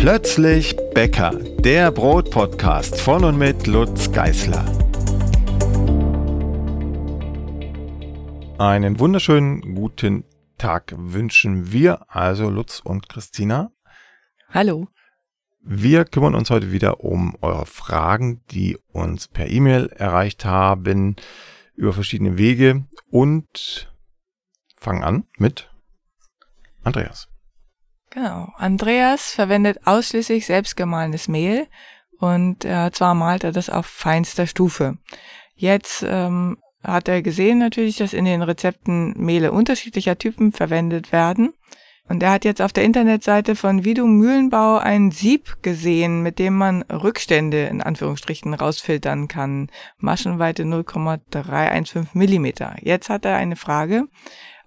Plötzlich Bäcker, der Brotpodcast von und mit Lutz Geißler. Einen wunderschönen guten Tag wünschen wir, also Lutz und Christina. Hallo. Wir kümmern uns heute wieder um eure Fragen, die uns per E-Mail erreicht haben, über verschiedene Wege und fangen an mit Andreas. Genau. Andreas verwendet ausschließlich selbstgemahlenes Mehl und äh, zwar malt er das auf feinster Stufe. Jetzt ähm, hat er gesehen natürlich, dass in den Rezepten Mehle unterschiedlicher Typen verwendet werden. Und er hat jetzt auf der Internetseite von Vidu Mühlenbau ein Sieb gesehen, mit dem man Rückstände in Anführungsstrichen rausfiltern kann. Maschenweite 0,315 Millimeter. Jetzt hat er eine Frage.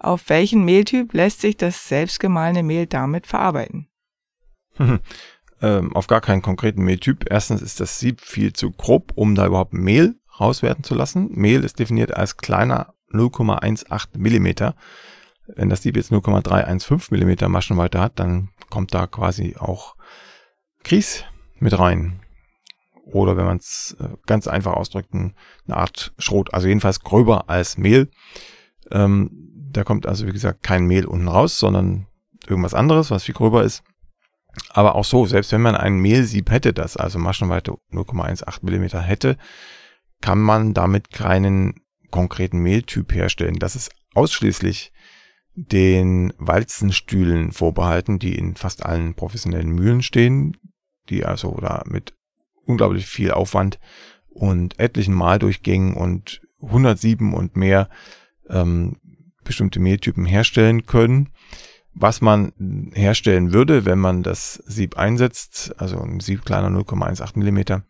Auf welchen Mehltyp lässt sich das selbstgemahlene Mehl damit verarbeiten? ähm, auf gar keinen konkreten Mehltyp. Erstens ist das Sieb viel zu grob, um da überhaupt Mehl rauswerten zu lassen. Mehl ist definiert als kleiner 0,18 Millimeter. Wenn das Sieb jetzt 0,315 Millimeter Maschenweite hat, dann kommt da quasi auch Grieß mit rein. Oder wenn man es äh, ganz einfach ausdrückt, eine Art Schrot, also jedenfalls gröber als Mehl. Ähm, da kommt also, wie gesagt, kein Mehl unten raus, sondern irgendwas anderes, was viel gröber ist. Aber auch so, selbst wenn man ein Mehlsieb hätte, das also Maschenweite 0,18 Millimeter hätte, kann man damit keinen konkreten Mehltyp herstellen. Das ist ausschließlich den Walzenstühlen vorbehalten, die in fast allen professionellen Mühlen stehen, die also da mit unglaublich viel Aufwand und etlichen Maldurchgängen und 107 und mehr ähm, bestimmte Mehltypen herstellen können. Was man herstellen würde, wenn man das Sieb einsetzt, also ein Sieb kleiner 0,18 Millimeter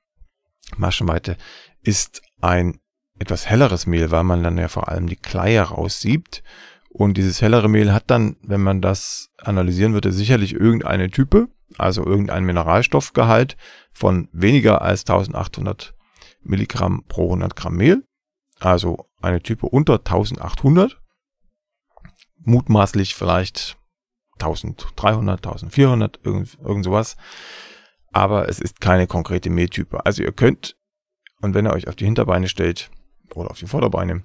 Maschenweite, ist ein etwas helleres Mehl, weil man dann ja vor allem die Kleie raussiebt. Und dieses hellere Mehl hat dann, wenn man das analysieren würde, sicherlich irgendeine Type, also irgendein Mineralstoffgehalt von weniger als 1800 Milligramm pro 100 Gramm Mehl. Also eine Type unter 1800. Mutmaßlich vielleicht 1300, 1400, irgend, irgend sowas. Aber es ist keine konkrete Mehltype. Also ihr könnt und wenn ihr euch auf die Hinterbeine stellt oder auf die Vorderbeine,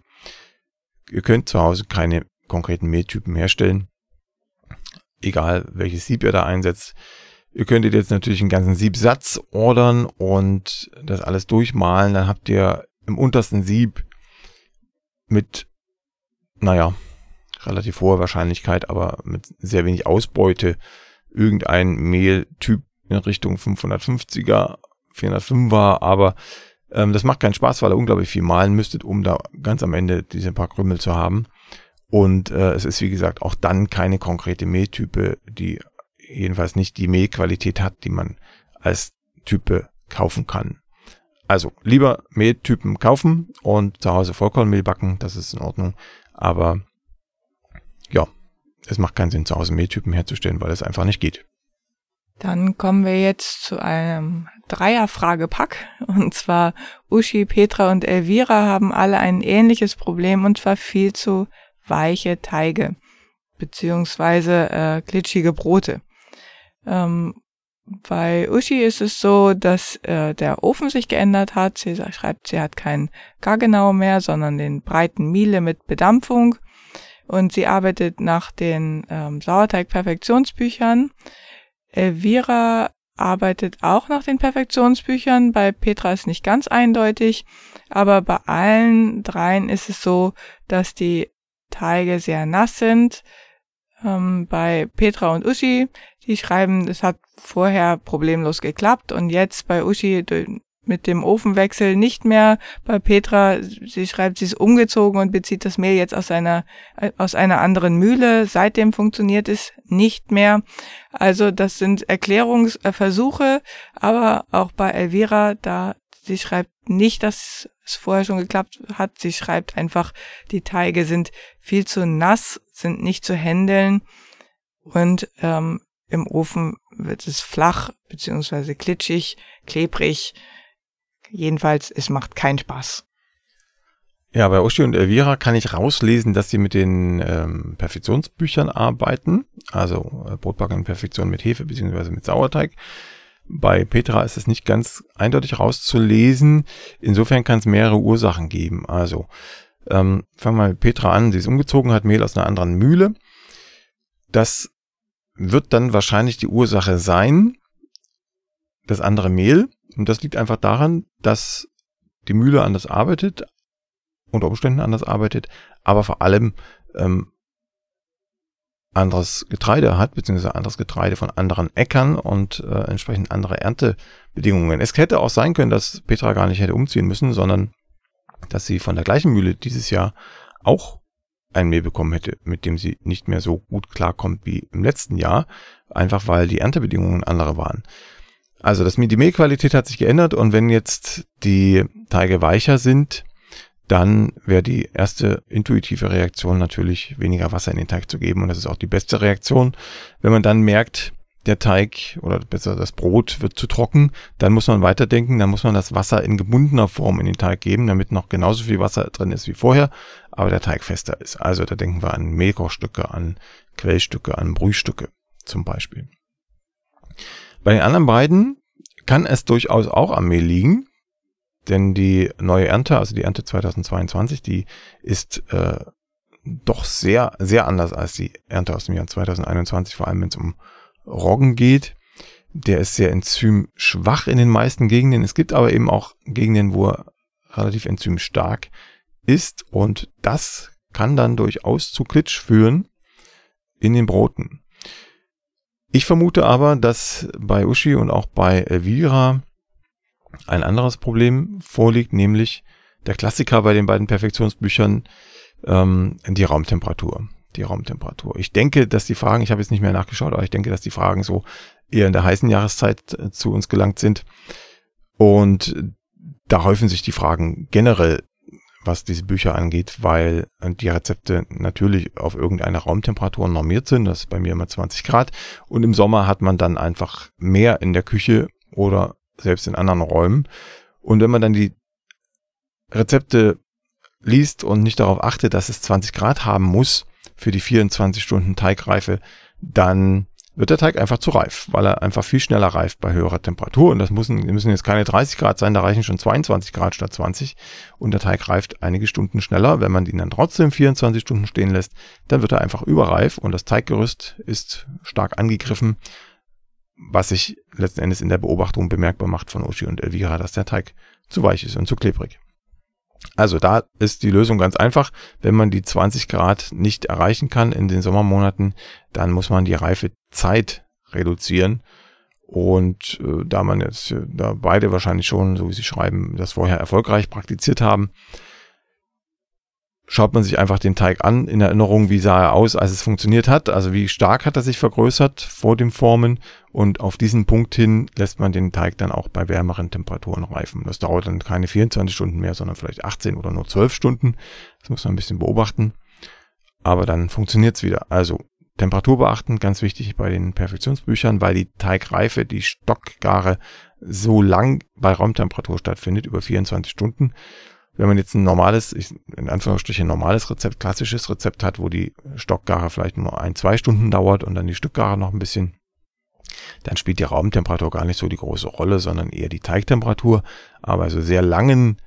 ihr könnt zu Hause keine konkreten Mehltypen herstellen. Egal welches Sieb ihr da einsetzt. Ihr könntet jetzt natürlich einen ganzen Siebsatz ordern und das alles durchmalen. Dann habt ihr im untersten Sieb mit, naja, relativ hoher Wahrscheinlichkeit, aber mit sehr wenig Ausbeute irgendein Mehltyp in Richtung 550er, 405er, aber ähm, das macht keinen Spaß, weil ihr unglaublich viel malen müsstet, um da ganz am Ende diese paar Krümel zu haben. Und äh, es ist, wie gesagt, auch dann keine konkrete Mehltype, die jedenfalls nicht die Mehlqualität hat, die man als Type kaufen kann. Also lieber Mehltypen kaufen und zu Hause Vollkornmehl backen, das ist in Ordnung. Aber es macht keinen Sinn, zu Hause Mehltypen herzustellen, weil es einfach nicht geht. Dann kommen wir jetzt zu einem Dreierfragepack. Und zwar Uschi, Petra und Elvira haben alle ein ähnliches Problem und zwar viel zu weiche Teige beziehungsweise äh, glitschige Brote. Ähm, bei Uschi ist es so, dass äh, der Ofen sich geändert hat. Sie schreibt, sie hat keinen Gargenau mehr, sondern den breiten Miele mit Bedampfung. Und sie arbeitet nach den ähm, Sauerteig-Perfektionsbüchern. Elvira arbeitet auch nach den Perfektionsbüchern. Bei Petra ist nicht ganz eindeutig, aber bei allen dreien ist es so, dass die Teige sehr nass sind. Ähm, bei Petra und Uschi, die schreiben, es hat vorher problemlos geklappt und jetzt bei Uschi mit dem Ofenwechsel nicht mehr. Bei Petra, sie schreibt, sie ist umgezogen und bezieht das Mehl jetzt aus einer, aus einer anderen Mühle. Seitdem funktioniert es nicht mehr. Also das sind Erklärungsversuche, aber auch bei Elvira, da sie schreibt nicht, dass es vorher schon geklappt hat. Sie schreibt einfach, die Teige sind viel zu nass, sind nicht zu händeln und ähm, im Ofen wird es flach beziehungsweise klitschig, klebrig Jedenfalls, es macht keinen Spaß. Ja, bei Uschi und Elvira kann ich rauslesen, dass sie mit den ähm, Perfektionsbüchern arbeiten. Also äh, Brotbacken Perfektion mit Hefe beziehungsweise mit Sauerteig. Bei Petra ist es nicht ganz eindeutig rauszulesen. Insofern kann es mehrere Ursachen geben. Also ähm, fangen wir mit Petra an. Sie ist umgezogen, hat Mehl aus einer anderen Mühle. Das wird dann wahrscheinlich die Ursache sein, das andere Mehl. Und das liegt einfach daran, dass die Mühle anders arbeitet, unter Umständen anders arbeitet, aber vor allem ähm, anderes Getreide hat, beziehungsweise anderes Getreide von anderen Äckern und äh, entsprechend andere Erntebedingungen. Es hätte auch sein können, dass Petra gar nicht hätte umziehen müssen, sondern dass sie von der gleichen Mühle dieses Jahr auch ein Mehl bekommen hätte, mit dem sie nicht mehr so gut klarkommt wie im letzten Jahr, einfach weil die Erntebedingungen andere waren. Also das, die Mehlqualität hat sich geändert und wenn jetzt die Teige weicher sind, dann wäre die erste intuitive Reaktion natürlich weniger Wasser in den Teig zu geben und das ist auch die beste Reaktion. Wenn man dann merkt, der Teig oder besser das Brot wird zu trocken, dann muss man weiterdenken, dann muss man das Wasser in gebundener Form in den Teig geben, damit noch genauso viel Wasser drin ist wie vorher, aber der Teig fester ist. Also da denken wir an Mehlkochstücke, an Quellstücke, an Brühstücke zum Beispiel. Bei den anderen beiden kann es durchaus auch am Mehl liegen, denn die neue Ernte, also die Ernte 2022, die ist äh, doch sehr, sehr anders als die Ernte aus dem Jahr 2021, vor allem wenn es um Roggen geht. Der ist sehr enzymschwach in den meisten Gegenden. Es gibt aber eben auch Gegenden, wo er relativ enzymstark ist und das kann dann durchaus zu Klitsch führen in den Broten. Ich vermute aber, dass bei Uschi und auch bei Elvira ein anderes Problem vorliegt, nämlich der Klassiker bei den beiden Perfektionsbüchern, ähm, die Raumtemperatur. Die Raumtemperatur. Ich denke, dass die Fragen, ich habe jetzt nicht mehr nachgeschaut, aber ich denke, dass die Fragen so eher in der heißen Jahreszeit äh, zu uns gelangt sind. Und da häufen sich die Fragen generell, was diese Bücher angeht, weil die Rezepte natürlich auf irgendeine Raumtemperatur normiert sind. Das ist bei mir immer 20 Grad. Und im Sommer hat man dann einfach mehr in der Küche oder selbst in anderen Räumen. Und wenn man dann die Rezepte liest und nicht darauf achtet, dass es 20 Grad haben muss für die 24 Stunden Teigreife, dann wird der Teig einfach zu reif, weil er einfach viel schneller reift bei höherer Temperatur. Und das müssen, müssen jetzt keine 30 Grad sein, da reichen schon 22 Grad statt 20. Und der Teig reift einige Stunden schneller. Wenn man ihn dann trotzdem 24 Stunden stehen lässt, dann wird er einfach überreif und das Teiggerüst ist stark angegriffen was sich letzten Endes in der Beobachtung bemerkbar macht von Uschi und Elvira, dass der Teig zu weich ist und zu klebrig. Also da ist die Lösung ganz einfach. Wenn man die 20 Grad nicht erreichen kann in den Sommermonaten, dann muss man die Reifezeit reduzieren. Und äh, da man jetzt äh, da beide wahrscheinlich schon, so wie sie schreiben, das vorher erfolgreich praktiziert haben, schaut man sich einfach den Teig an, in Erinnerung, wie sah er aus, als es funktioniert hat, also wie stark hat er sich vergrößert vor dem Formen und auf diesen Punkt hin lässt man den Teig dann auch bei wärmeren Temperaturen reifen. Das dauert dann keine 24 Stunden mehr, sondern vielleicht 18 oder nur 12 Stunden. Das muss man ein bisschen beobachten. Aber dann funktioniert's wieder. Also Temperatur beachten, ganz wichtig bei den Perfektionsbüchern, weil die Teigreife, die Stockgare so lang bei Raumtemperatur stattfindet, über 24 Stunden wenn man jetzt ein normales, in Anführungsstrichen normales Rezept, klassisches Rezept hat, wo die Stockgare vielleicht nur ein, zwei Stunden dauert und dann die Stückgare noch ein bisschen, dann spielt die Raumtemperatur gar nicht so die große Rolle, sondern eher die Teigtemperatur. Aber also sehr langen,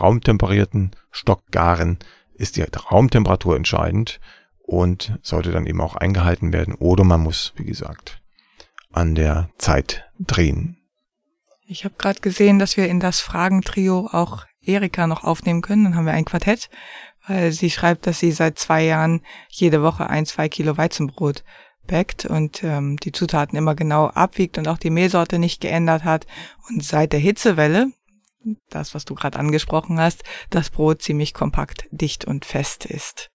raumtemperierten Stockgaren ist die Raumtemperatur entscheidend und sollte dann eben auch eingehalten werden. Oder man muss, wie gesagt, an der Zeit drehen. Ich habe gerade gesehen, dass wir in das Fragentrio auch Erika noch aufnehmen können. Dann haben wir ein Quartett, weil sie schreibt, dass sie seit zwei Jahren jede Woche ein, zwei Kilo Weizenbrot backt und ähm, die Zutaten immer genau abwiegt und auch die Mehlsorte nicht geändert hat. Und seit der Hitzewelle, das, was du gerade angesprochen hast, das Brot ziemlich kompakt, dicht und fest ist.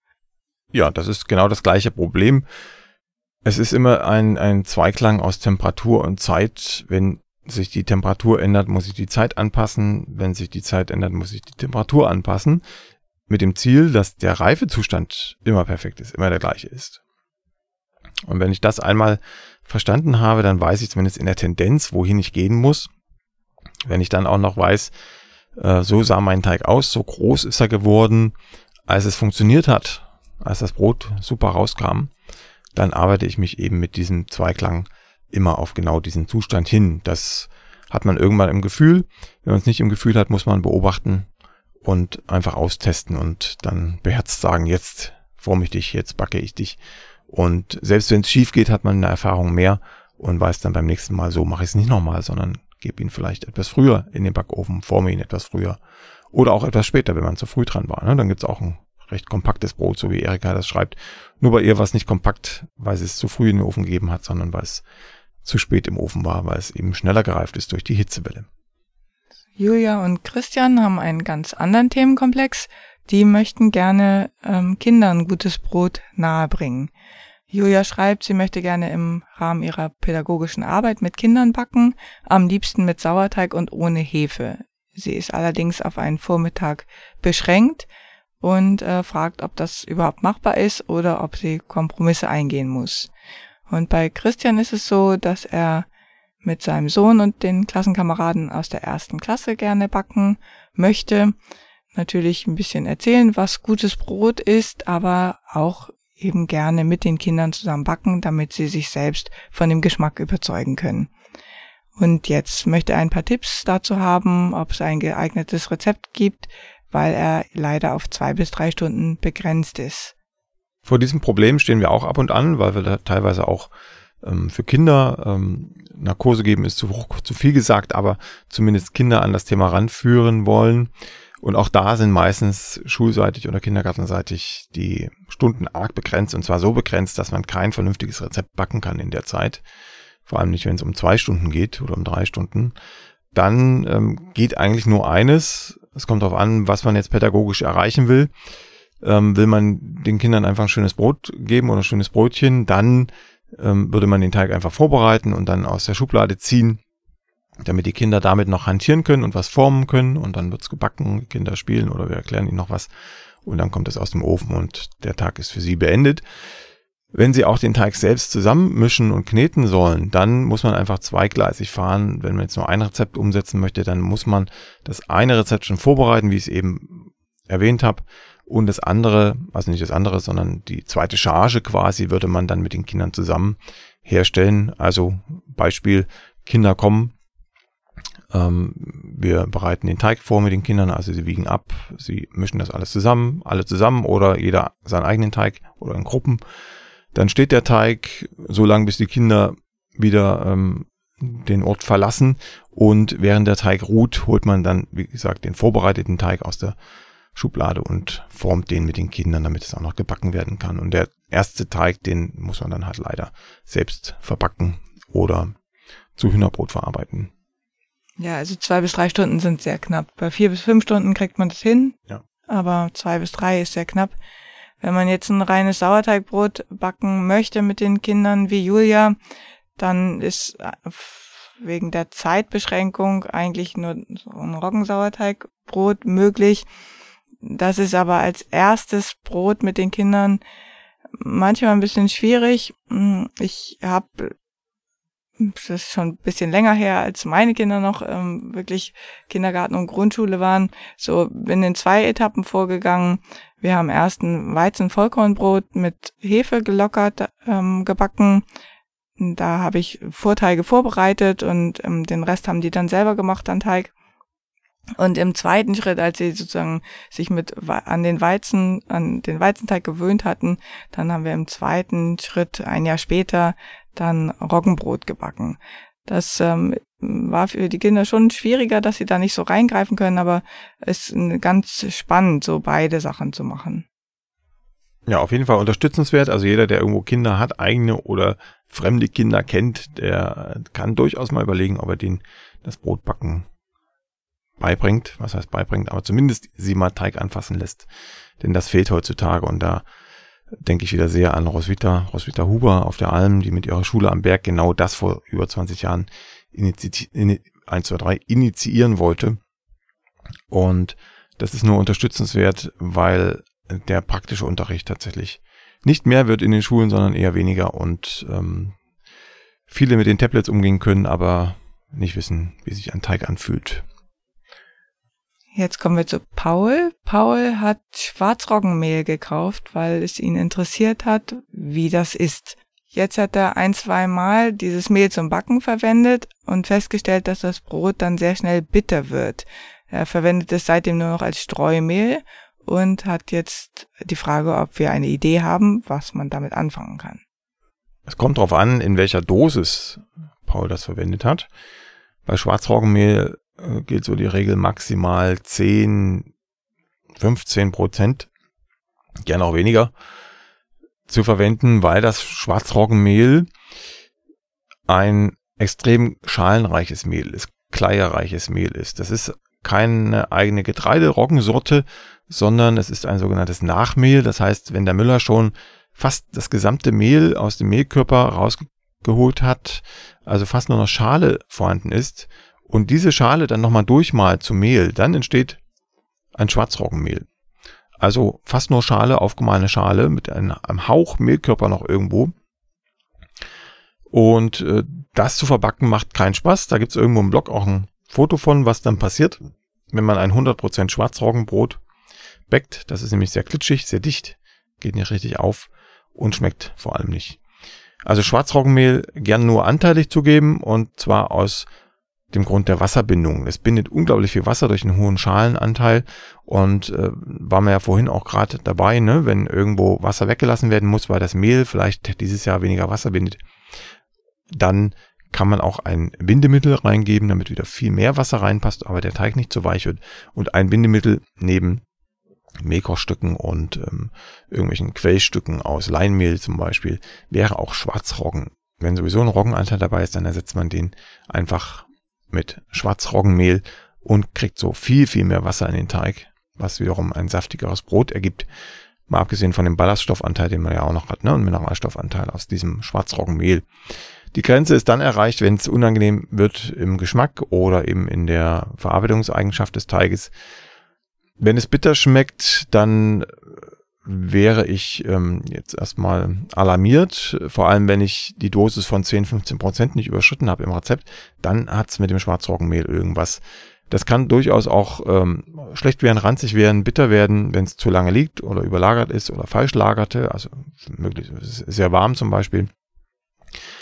Ja, das ist genau das gleiche Problem. Es ist immer ein, ein Zweiklang aus Temperatur und Zeit. Wenn sich die Temperatur ändert, muss ich die Zeit anpassen. Wenn sich die Zeit ändert, muss ich die Temperatur anpassen. Mit dem Ziel, dass der Reifezustand immer perfekt ist, immer der gleiche ist. Und wenn ich das einmal verstanden habe, dann weiß ich zumindest in der Tendenz, wohin ich gehen muss. Wenn ich dann auch noch weiß, Äh, so sah mein Teig aus, so groß ist er geworden. Als es funktioniert hat, als das Brot super rauskam, dann arbeite ich mich eben mit diesem Zweiklang immer auf genau diesen Zustand hin. Das hat man irgendwann im Gefühl. Wenn man es nicht im Gefühl hat, muss man beobachten und einfach austesten und dann beherzt sagen, jetzt forme ich dich, jetzt backe ich dich. Und selbst wenn es schief geht, hat man eine Erfahrung mehr und weiß dann beim nächsten Mal, so mache ich es nicht nochmal, sondern gebe ihn vielleicht etwas früher in den Backofen, forme ihn etwas früher. Oder auch etwas später, wenn man zu früh dran war. Ne? Dann gibt's auch ein recht kompaktes Brot, so wie Erika das schreibt. Nur bei ihr war es nicht kompakt, weil sie es zu früh in den Ofen gegeben hat, sondern weil es zu spät im Ofen war, weil es eben schneller gereift ist durch die Hitzewelle. Julia und Christian haben einen ganz anderen Themenkomplex. Die möchten gerne ähm, Kindern gutes Brot nahebringen. Julia schreibt, sie möchte gerne im Rahmen ihrer pädagogischen Arbeit mit Kindern backen, am liebsten mit Sauerteig und ohne Hefe. Sie ist allerdings auf einen Vormittag beschränkt und äh, fragt, ob das überhaupt machbar ist oder ob sie Kompromisse eingehen muss. Und bei Christian ist es so, dass er mit seinem Sohn und den Klassenkameraden aus der ersten Klasse gerne backen möchte. Natürlich ein bisschen erzählen, was gutes Brot ist, aber auch eben gerne mit den Kindern zusammen backen, damit sie sich selbst von dem Geschmack überzeugen können. Und jetzt möchte er ein paar Tipps dazu haben, ob es ein geeignetes Rezept gibt, weil er leider auf zwei bis drei Stunden begrenzt ist. Vor diesem Problem stehen wir auch ab und an, weil wir da teilweise auch ähm, für Kinder ähm, Narkose geben, ist zu, zu viel gesagt, aber zumindest Kinder an das Thema ranführen wollen. Und auch da sind meistens schulseitig oder kindergartenseitig die Stunden arg begrenzt und zwar so begrenzt, dass man kein vernünftiges Rezept backen kann in der Zeit. Vor allem nicht, wenn es um zwei Stunden geht oder um drei Stunden. Dann ähm, geht eigentlich nur eines. Es kommt darauf an, was man jetzt pädagogisch erreichen will. Ähm, will man den Kindern einfach ein schönes Brot geben oder ein schönes Brötchen, dann ähm, würde man den Teig einfach vorbereiten und dann aus der Schublade ziehen damit die Kinder damit noch hantieren können und was formen können und dann wird's gebacken, Kinder spielen oder wir erklären ihnen noch was und dann kommt es aus dem Ofen und der Tag ist für sie beendet. Wenn sie auch den Teig selbst zusammenmischen und kneten sollen, dann muss man einfach zweigleisig fahren. Wenn man jetzt nur ein Rezept umsetzen möchte, dann muss man das eine Rezept schon vorbereiten, wie ich es eben erwähnt habe. Und das andere, also nicht das andere, sondern die zweite Charge quasi würde man dann mit den Kindern zusammen herstellen. Also Beispiel, Kinder kommen, ähm, wir bereiten den Teig vor mit den Kindern, also sie wiegen ab, sie mischen das alles zusammen, alle zusammen oder jeder seinen eigenen Teig oder in Gruppen. Dann steht der Teig so lange, bis die Kinder wieder ähm, den Ort verlassen und während der Teig ruht, holt man dann, wie gesagt, den vorbereiteten Teig aus der Schublade und formt den mit den Kindern, damit es auch noch gebacken werden kann. Und der erste Teig, den muss man dann halt leider selbst verbacken oder zu Hühnerbrot verarbeiten. Ja, also zwei bis drei Stunden sind sehr knapp. Bei vier bis fünf Stunden kriegt man das hin. Ja. Aber zwei bis drei ist sehr knapp. Wenn man jetzt ein reines Sauerteigbrot backen möchte mit den Kindern wie Julia, dann ist äh, wegen der Zeitbeschränkung eigentlich nur so ein Roggensauerteigbrot möglich. Das ist aber als erstes Brot mit den Kindern manchmal ein bisschen schwierig. Hm, ich habe das ist schon ein bisschen länger her, als meine Kinder noch ähm, wirklich Kindergarten und Grundschule waren, so bin in zwei Etappen vorgegangen. Wir haben erst ein Weizen-Vollkornbrot mit Hefe gelockert ähm, gebacken. Da habe ich Vorteige vorbereitet und ähm, den Rest haben die dann selber gemacht an Teig. Und im zweiten Schritt, als sie sozusagen sich mit an den Weizen, an den Weizenteig gewöhnt hatten, dann haben wir im zweiten Schritt ein Jahr später dann Roggenbrot gebacken. Das ähm, war für die Kinder schon schwieriger, dass sie da nicht so reingreifen können, aber es ist ganz spannend, so beide Sachen zu machen. Ja, auf jeden Fall unterstützenswert. Also jeder, der irgendwo Kinder hat, eigene oder fremde Kinder kennt, der kann durchaus mal überlegen, ob er den das Brotbacken beibringt. Was heißt beibringt? Aber zumindest sie mal Teig anfassen lässt. Denn das fehlt heutzutage und da denke ich wieder sehr an Roswitha, Roswitha Huber auf der Alm, die mit ihrer Schule am Berg genau das vor über 20 Jahren initi 1, 2, 3 initiieren wollte. Und das ist nur unterstützenswert, weil der praktische Unterricht tatsächlich nicht mehr wird in den Schulen, sondern eher weniger und ähm, viele mit den Tablets umgehen können, aber nicht wissen, wie sich ein Teig anfühlt. Jetzt kommen wir zu Paul. Paul hat Schwarzroggenmehl gekauft, weil es ihn interessiert hat, wie das ist. Jetzt hat er ein, zwei Mal dieses Mehl zum Backen verwendet und festgestellt, dass das Brot dann sehr schnell bitter wird. Er verwendet es seitdem nur noch als Streumehl und hat jetzt die Frage, ob wir eine Idee haben, was man damit anfangen kann. Es kommt darauf an, in welcher Dosis Paul das verwendet hat. Bei Schwarzroggenmehl äh, gilt so die Regel maximal 10, 15 Prozent, gerne auch weniger, zu verwenden, weil das Schwarzroggenmehl ein extrem schalenreiches Mehl ist, kleierreiches Mehl ist. Das ist keine eigene Getreideroggensorte, sondern es ist ein sogenanntes Nachmehl. Das heißt, wenn der Müller schon fast das gesamte Mehl aus dem Mehlkörper rausgeholt hat, also fast nur noch Schale vorhanden ist, und diese Schale dann nochmal durchmalt zu Mehl, dann entsteht ein Schwarzroggenmehl. Also fast nur Schale, aufgemahlene Schale mit einem, einem Hauch Mehlkörper noch irgendwo. Und äh, das zu verbacken macht keinen Spaß. Da gibt's irgendwo im Blog auch ein Foto von, was dann passiert, wenn man ein 100% Schwarzroggenbrot backt. Das ist nämlich sehr klitschig, sehr dicht, geht nicht richtig auf und schmeckt vor allem nicht. Also Schwarzroggenmehl gern nur anteilig zugeben und zwar aus dem Grund der Wasserbindung. Es bindet unglaublich viel Wasser durch einen hohen Schalenanteil und äh, war mir ja vorhin auch gerade dabei, ne, wenn irgendwo Wasser weggelassen werden muss, weil das Mehl vielleicht dieses Jahr weniger Wasser bindet, dann kann man auch ein Bindemittel reingeben, damit wieder viel mehr Wasser reinpasst, aber der Teig nicht zu weich wird und ein Bindemittel neben Mehlkochstücken und ähm, irgendwelchen Quellstücken aus Leinmehl zum Beispiel wäre auch Schwarzroggen. Wenn sowieso ein Roggenanteil dabei ist, dann ersetzt man den einfach mit Schwarzroggenmehl und kriegt so viel, viel mehr Wasser in den Teig, was wiederum ein saftigeres Brot ergibt. Mal abgesehen von dem Ballaststoffanteil, den man ja auch noch hat, ne, und Mineralstoffanteil aus diesem Schwarzroggenmehl. Die Grenze ist dann erreicht, wenn es unangenehm wird im Geschmack oder eben in der Verarbeitungseigenschaft des Teiges. Wenn es bitter schmeckt, dann wäre ich ähm, jetzt erstmal alarmiert, vor allem wenn ich die Dosis von 10, 15 Prozent nicht überschritten habe im Rezept, dann hat's mit dem Schwarzroggenmehl irgendwas. Das kann durchaus auch ähm, schlecht werden, ranzig werden, bitter werden, wenn es zu lange liegt oder überlagert ist oder falsch lagerte, also möglich sehr warm zum Beispiel.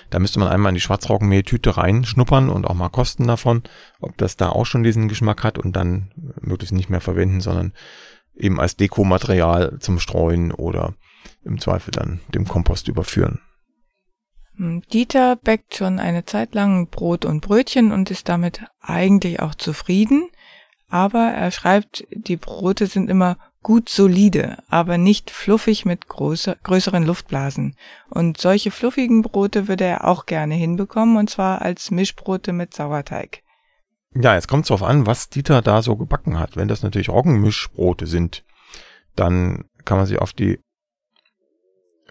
Da müsste man einmal in die Schwarzroggenmehltüte reinschnuppern und auch mal kosten davon, ob das da auch schon diesen Geschmack hat und dann möglichst nicht mehr verwenden, sondern eben als Dekomaterial zum Streuen oder im Zweifel dann dem Kompost überführen. Hm, Dieter backt schon eine Zeit lang Brot und Brötchen und ist damit eigentlich auch zufrieden. Aber er schreibt, die Brote sind immer gut solide, aber nicht fluffig mit großer, größeren Luftblasen. Und solche fluffigen Brote würde er auch gerne hinbekommen, und zwar als Mischbrote mit Sauerteig. Ja, jetzt kommt es darauf an, was Dieter da so gebacken hat. Wenn das natürlich Roggenmischbrote sind, dann kann man sie auf die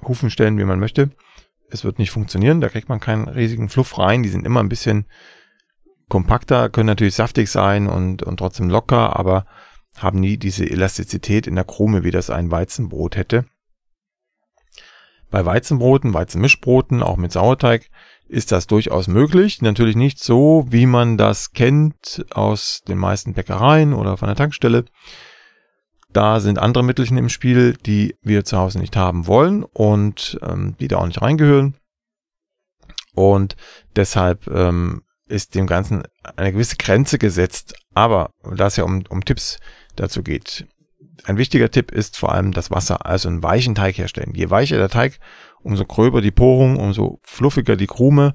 Hufen stellen, wie man möchte. Es wird nicht funktionieren, da kriegt man keinen riesigen Fluff rein. Die sind immer ein bisschen kompakter, können natürlich saftig sein und, und trotzdem locker, aber haben nie diese Elastizität in der Krume, wie das ein Weizenbrot hätte. Bei Weizenbroten, Weizenmischbroten, auch mit Sauerteig, ist das durchaus möglich. Natürlich nicht so, wie man das kennt aus den meisten Bäckereien oder von der Tankstelle. Da sind andere Mittelchen im Spiel, die wir zu Hause nicht haben wollen und ähm, die da auch nicht reingehören. Und deshalb ähm, ist dem Ganzen eine gewisse Grenze gesetzt. Aber da es ja um, um Tipps dazu geht, ein wichtiger Tipp ist vor allem das Wasser, also einen weichen Teig herstellen. Je weicher der Teig, umso gröber die Porung, umso fluffiger die Krume.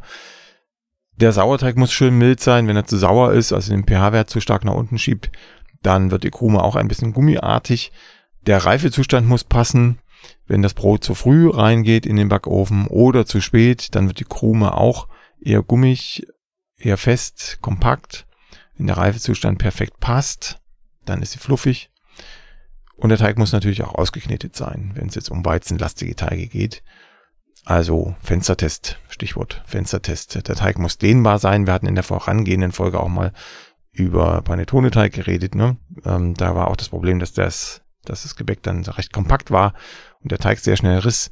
Der Sauerteig muss schön mild sein. Wenn er zu sauer ist, also den pH-Wert zu stark nach unten schiebt, dann wird die Krume auch ein bisschen gummiartig. Der Reifezustand muss passen. Wenn das Brot zu früh reingeht in den Backofen oder zu spät, dann wird die Krume auch eher gummig, eher fest, kompakt. Wenn der Reifezustand perfekt passt, dann ist sie fluffig. Und der Teig muss natürlich auch ausgeknetet sein, wenn es jetzt um weizenlastige Teige geht. Also Fenstertest, Stichwort Fenstertest. Der Teig muss dehnbar sein. Wir hatten in der vorangehenden Folge auch mal über Panettone-Teig geredet. Ne? Ähm, da war auch das Problem, dass das, dass das Gebäck dann recht kompakt war und der Teig sehr schnell riss.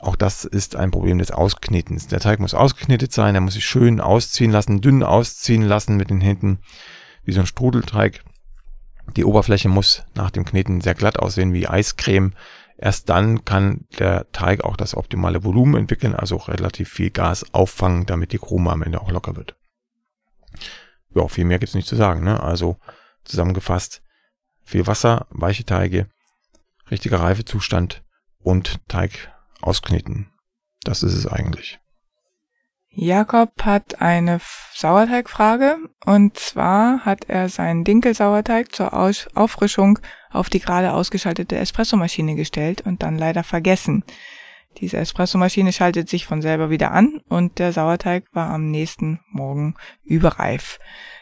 Auch das ist ein Problem des Ausknetens. Der Teig muss ausgeknetet sein, er muss sich schön ausziehen lassen, dünn ausziehen lassen mit den Händen, wie so ein Strudelteig. Die Oberfläche muss nach dem Kneten sehr glatt aussehen wie Eiscreme. Erst dann kann der Teig auch das optimale Volumen entwickeln, also relativ viel Gas auffangen, damit die Krume am Ende auch locker wird. Ja, viel mehr gibt's nicht zu sagen. Ne? Also zusammengefasst, viel Wasser, weiche Teige, richtiger Reifezustand und Teig auskneten. Das ist es eigentlich. Jakob hat eine Sauerteigfrage und zwar hat er seinen Dinkelsauerteig zur Auffrischung auf die gerade ausgeschaltete Espressomaschine gestellt und dann leider vergessen. Diese Espressomaschine schaltet sich von selber wieder an und der Sauerteig war am nächsten Morgen überreif.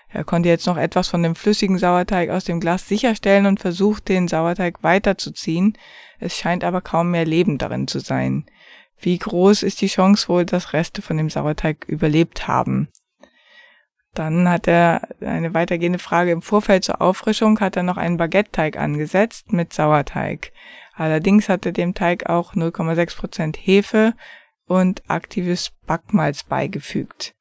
Er konnte jetzt noch etwas von dem flüssigen Sauerteig aus dem Glas sicherstellen und versucht, den Sauerteig weiterzuziehen. Es scheint aber kaum mehr Leben darin zu sein. Wie groß ist die Chance wohl, dass Reste von dem Sauerteig überlebt haben? Dann hat er eine weitergehende Frage. Im Vorfeld zur Auffrischung hat er noch einen Baguette-Teig angesetzt mit Sauerteig. Allerdings hat er dem Teig auch 0,6% Hefe und aktives Backmalz beigefügt.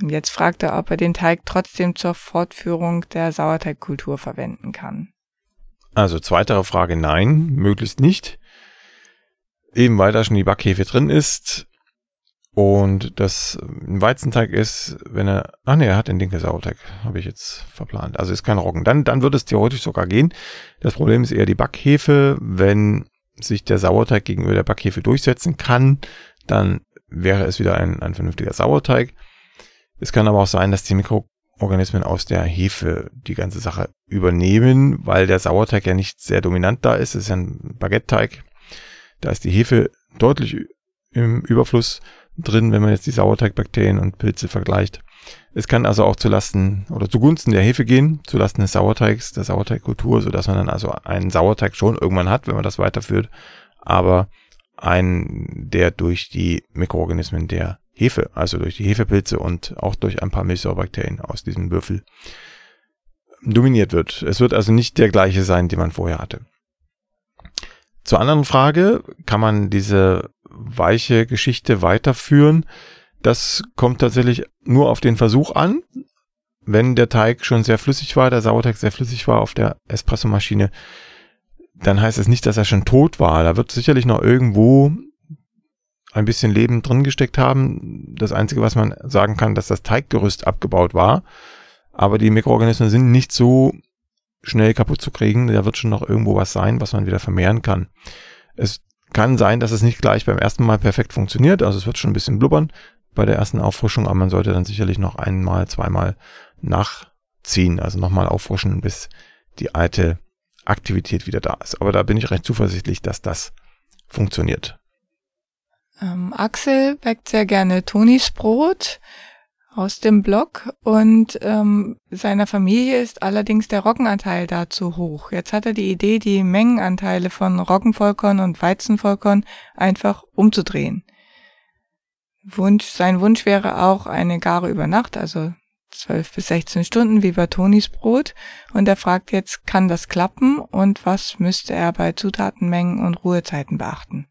Und jetzt fragt er, ob er den Teig trotzdem zur Fortführung der Sauerteigkultur verwenden kann. Also zweitere Frage, nein, möglichst nicht eben weil da schon die Backhefe drin ist und das ein Weizenteig ist, wenn er, ach nee, er hat den Dinkel-Sauerteig, habe ich jetzt verplant. Also ist kein Roggen. Dann, dann würde es theoretisch sogar gehen. Das Problem ist eher die Backhefe. Wenn sich der Sauerteig gegenüber der Backhefe durchsetzen kann, dann wäre es wieder ein, ein vernünftiger Sauerteig. Es kann aber auch sein, dass die Mikroorganismen aus der Hefe die ganze Sache übernehmen, weil der Sauerteig ja nicht sehr dominant da ist. Es ist ja ein Baguette-Teig. Da ist die Hefe deutlich im Überfluss drin, wenn man jetzt die Sauerteigbakterien und Pilze vergleicht. Es kann also auch zulasten oder zugunsten der Hefe gehen, zulasten des Sauerteigs, der Sauerteigkultur, sodass man dann also einen Sauerteig schon irgendwann hat, wenn man das weiterführt, aber einen, der durch die Mikroorganismen der Hefe, also durch die Hefepilze und auch durch ein paar Milchsäurebakterien aus diesem Würfel dominiert wird. Es wird also nicht der gleiche sein, den man vorher hatte. Zur anderen Frage, kann man diese weiche Geschichte weiterführen? Das kommt tatsächlich nur auf den Versuch an. Wenn der Teig schon sehr flüssig war, der Sauerteig sehr flüssig war auf der Espressomaschine, dann heißt es nicht, dass er schon tot war. Da wird sicherlich noch irgendwo ein bisschen Leben drin gesteckt haben. Das Einzige, was man sagen kann, dass das Teiggerüst abgebaut war. Aber die Mikroorganismen sind nicht so schnell kaputt zu kriegen. Da wird schon noch irgendwo was sein, was man wieder vermehren kann. Es kann sein, dass es nicht gleich beim ersten Mal perfekt funktioniert. Also es wird schon ein bisschen blubbern bei der ersten Auffrischung, aber man sollte dann sicherlich noch einmal, zweimal nachziehen, also nochmal auffrischen, bis die alte Aktivität wieder da ist. Aber da bin ich recht zuversichtlich, dass das funktioniert. Ähm, Axel backt sehr gerne Tonis Brot aus dem Blog und ähm, seiner Familie ist allerdings der Roggenanteil da zu hoch. Jetzt hat er die Idee, die Mengenanteile von Roggenvollkorn und Weizenvollkorn einfach umzudrehen. Wunsch, sein Wunsch wäre auch eine Gare über Nacht, also 12 bis 16 Stunden wie bei Tonis Brot. Und er fragt jetzt, kann das klappen und was müsste er bei Zutatenmengen und Ruhezeiten beachten?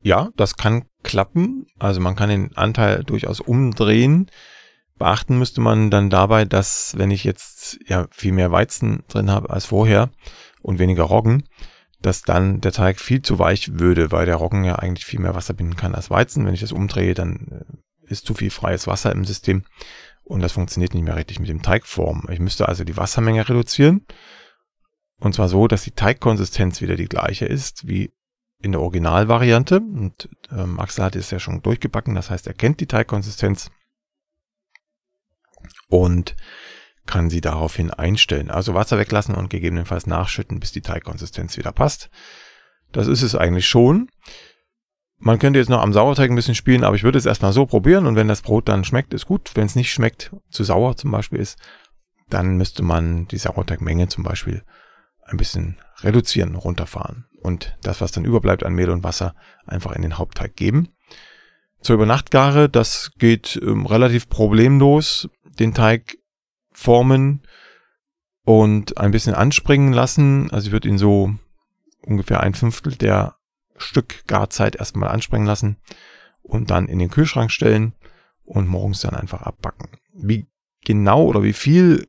Ja, das kann klappen. Also man kann den Anteil durchaus umdrehen. Beachten müsste man dann dabei, dass wenn ich jetzt ja viel mehr Weizen drin habe als vorher und weniger Roggen, dass dann der Teig viel zu weich würde, weil der Roggen ja eigentlich viel mehr Wasser binden kann als Weizen. Wenn ich das umdrehe, dann äh, ist zu viel freies Wasser im System und das funktioniert nicht mehr richtig mit dem Teigform. Ich müsste also die Wassermenge reduzieren und zwar so, dass die Teigkonsistenz wieder die gleiche ist wie in der Originalvariante. Und ähm, Axel hat es ja schon durchgebacken, das heißt, er kennt die Teigkonsistenz und kann sie daraufhin einstellen. Also Wasser weglassen und gegebenenfalls nachschütten, bis die Teigkonsistenz wieder passt. Das ist es eigentlich schon. Man könnte jetzt noch am Sauerteig ein bisschen spielen, aber ich würde es erstmal so probieren und wenn das Brot dann schmeckt, ist gut. Wenn es nicht schmeckt, zu sauer zum Beispiel ist, dann müsste man die Sauerteigmenge zum Beispiel ein bisschen reduzieren, runterfahren und das, was dann überbleibt an Mehl und Wasser, einfach in den Hauptteig geben. Zur Übernachtgare, das geht ähm, relativ problemlos. Den Teig formen und ein bisschen anspringen lassen. Also ich würde ihn so ungefähr ein Fünftel der Stück Garzeit erstmal anspringen lassen und dann in den Kühlschrank stellen und morgens dann einfach abbacken. Wie genau oder wie viel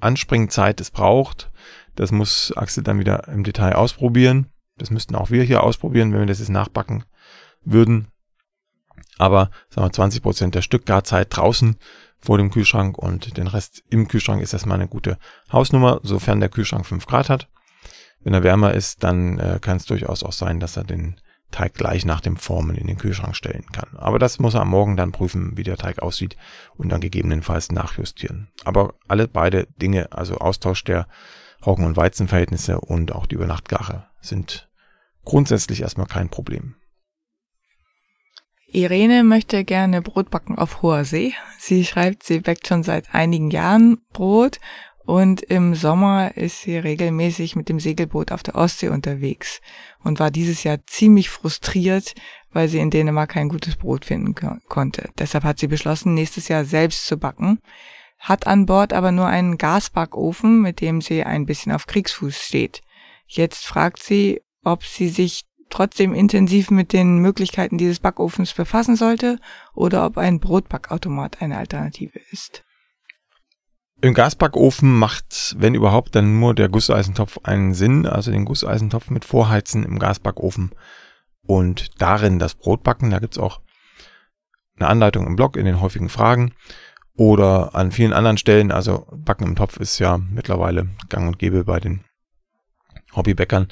Anspringzeit es braucht, das muss Axel dann wieder im Detail ausprobieren. Das müssten auch wir hier ausprobieren, wenn wir das jetzt nachbacken würden. Aber sagen wir 20 Prozent der Stückgarzeit draußen vor dem Kühlschrank und den Rest im Kühlschrank ist erstmal eine gute Hausnummer, sofern der Kühlschrank 5 Grad hat. Wenn er wärmer ist, dann äh, kann es durchaus auch sein, dass er den Teig gleich nach dem Formen in den Kühlschrank stellen kann. Aber das muss er am Morgen dann prüfen, wie der Teig aussieht und dann gegebenenfalls nachjustieren. Aber alle beide Dinge, also Austausch der Roggen- und Weizenverhältnisse und auch die Übernachtgare sind grundsätzlich erstmal kein Problem. Irene möchte gerne Brot backen auf hoher See. Sie schreibt, sie backt schon seit einigen Jahren Brot und im Sommer ist sie regelmäßig mit dem Segelboot auf der Ostsee unterwegs und war dieses Jahr ziemlich frustriert, weil sie in Dänemark kein gutes Brot finden konnte. Deshalb hat sie beschlossen, nächstes Jahr selbst zu backen, hat an Bord aber nur einen Gasbackofen, mit dem sie ein bisschen auf Kriegsfuß steht. Jetzt fragt sie, ob sie sich trotzdem intensiv mit den Möglichkeiten dieses Backofens befassen sollte oder ob ein Brotbackautomat eine Alternative ist. Im Gasbackofen macht, wenn überhaupt, dann nur der Gusseisentopf einen Sinn, also den Gusseisentopf mit Vorheizen im Gasbackofen und darin das Brot backen. Da gibt's auch eine Anleitung im Blog in den häufigen Fragen oder an vielen anderen Stellen. Also Backen im Topf ist ja mittlerweile gang und gäbe bei den Hobbybäckern.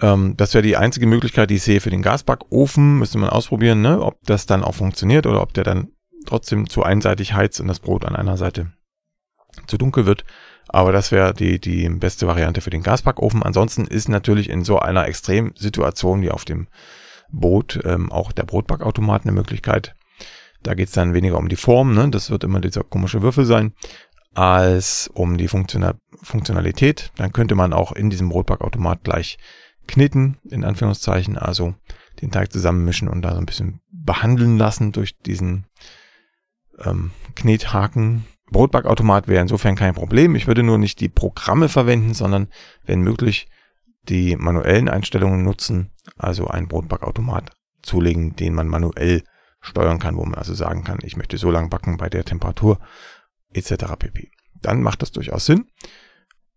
Ähm, das wäre die einzige Möglichkeit, die ich sehe für den Gasbackofen. Müsste man ausprobieren, ne? ob das dann auch funktioniert oder ob der dann trotzdem zu einseitig heizt und das Brot an einer Seite zu dunkel wird. Aber das wäre die, die beste Variante für den Gasbackofen. Ansonsten ist natürlich in so einer Extremsituation wie auf dem Boot ähm, auch der Brotbackautomat eine Möglichkeit. Da geht es dann weniger um die Form, ne? das wird immer dieser komische Würfel sein, als um die Funktional Funktionalität. Dann könnte man auch in diesem Brotbackautomat gleich knitten, in Anführungszeichen, also den Teig zusammenmischen und da so ein bisschen behandeln lassen durch diesen ähm, Knethaken, Brotbackautomat wäre insofern kein Problem. Ich würde nur nicht die Programme verwenden, sondern wenn möglich die manuellen Einstellungen nutzen, also einen Brotbackautomat zulegen, den man manuell steuern kann, wo man also sagen kann, ich möchte so lang backen bei der Temperatur etc. pp. Dann macht das durchaus Sinn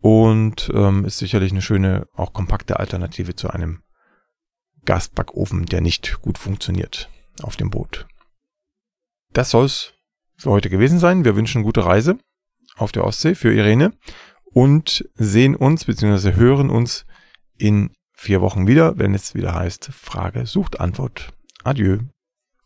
und ähm, ist sicherlich eine schöne, auch kompakte Alternative zu einem Gasbackofen, der nicht gut funktioniert auf dem Boot. Das soll's für heute gewesen sein. Wir wünschen gute Reise auf der Ostsee für Irene und sehen uns bzw. hören uns in vier Wochen wieder, wenn es wieder heißt Frage sucht Antwort. Adieu.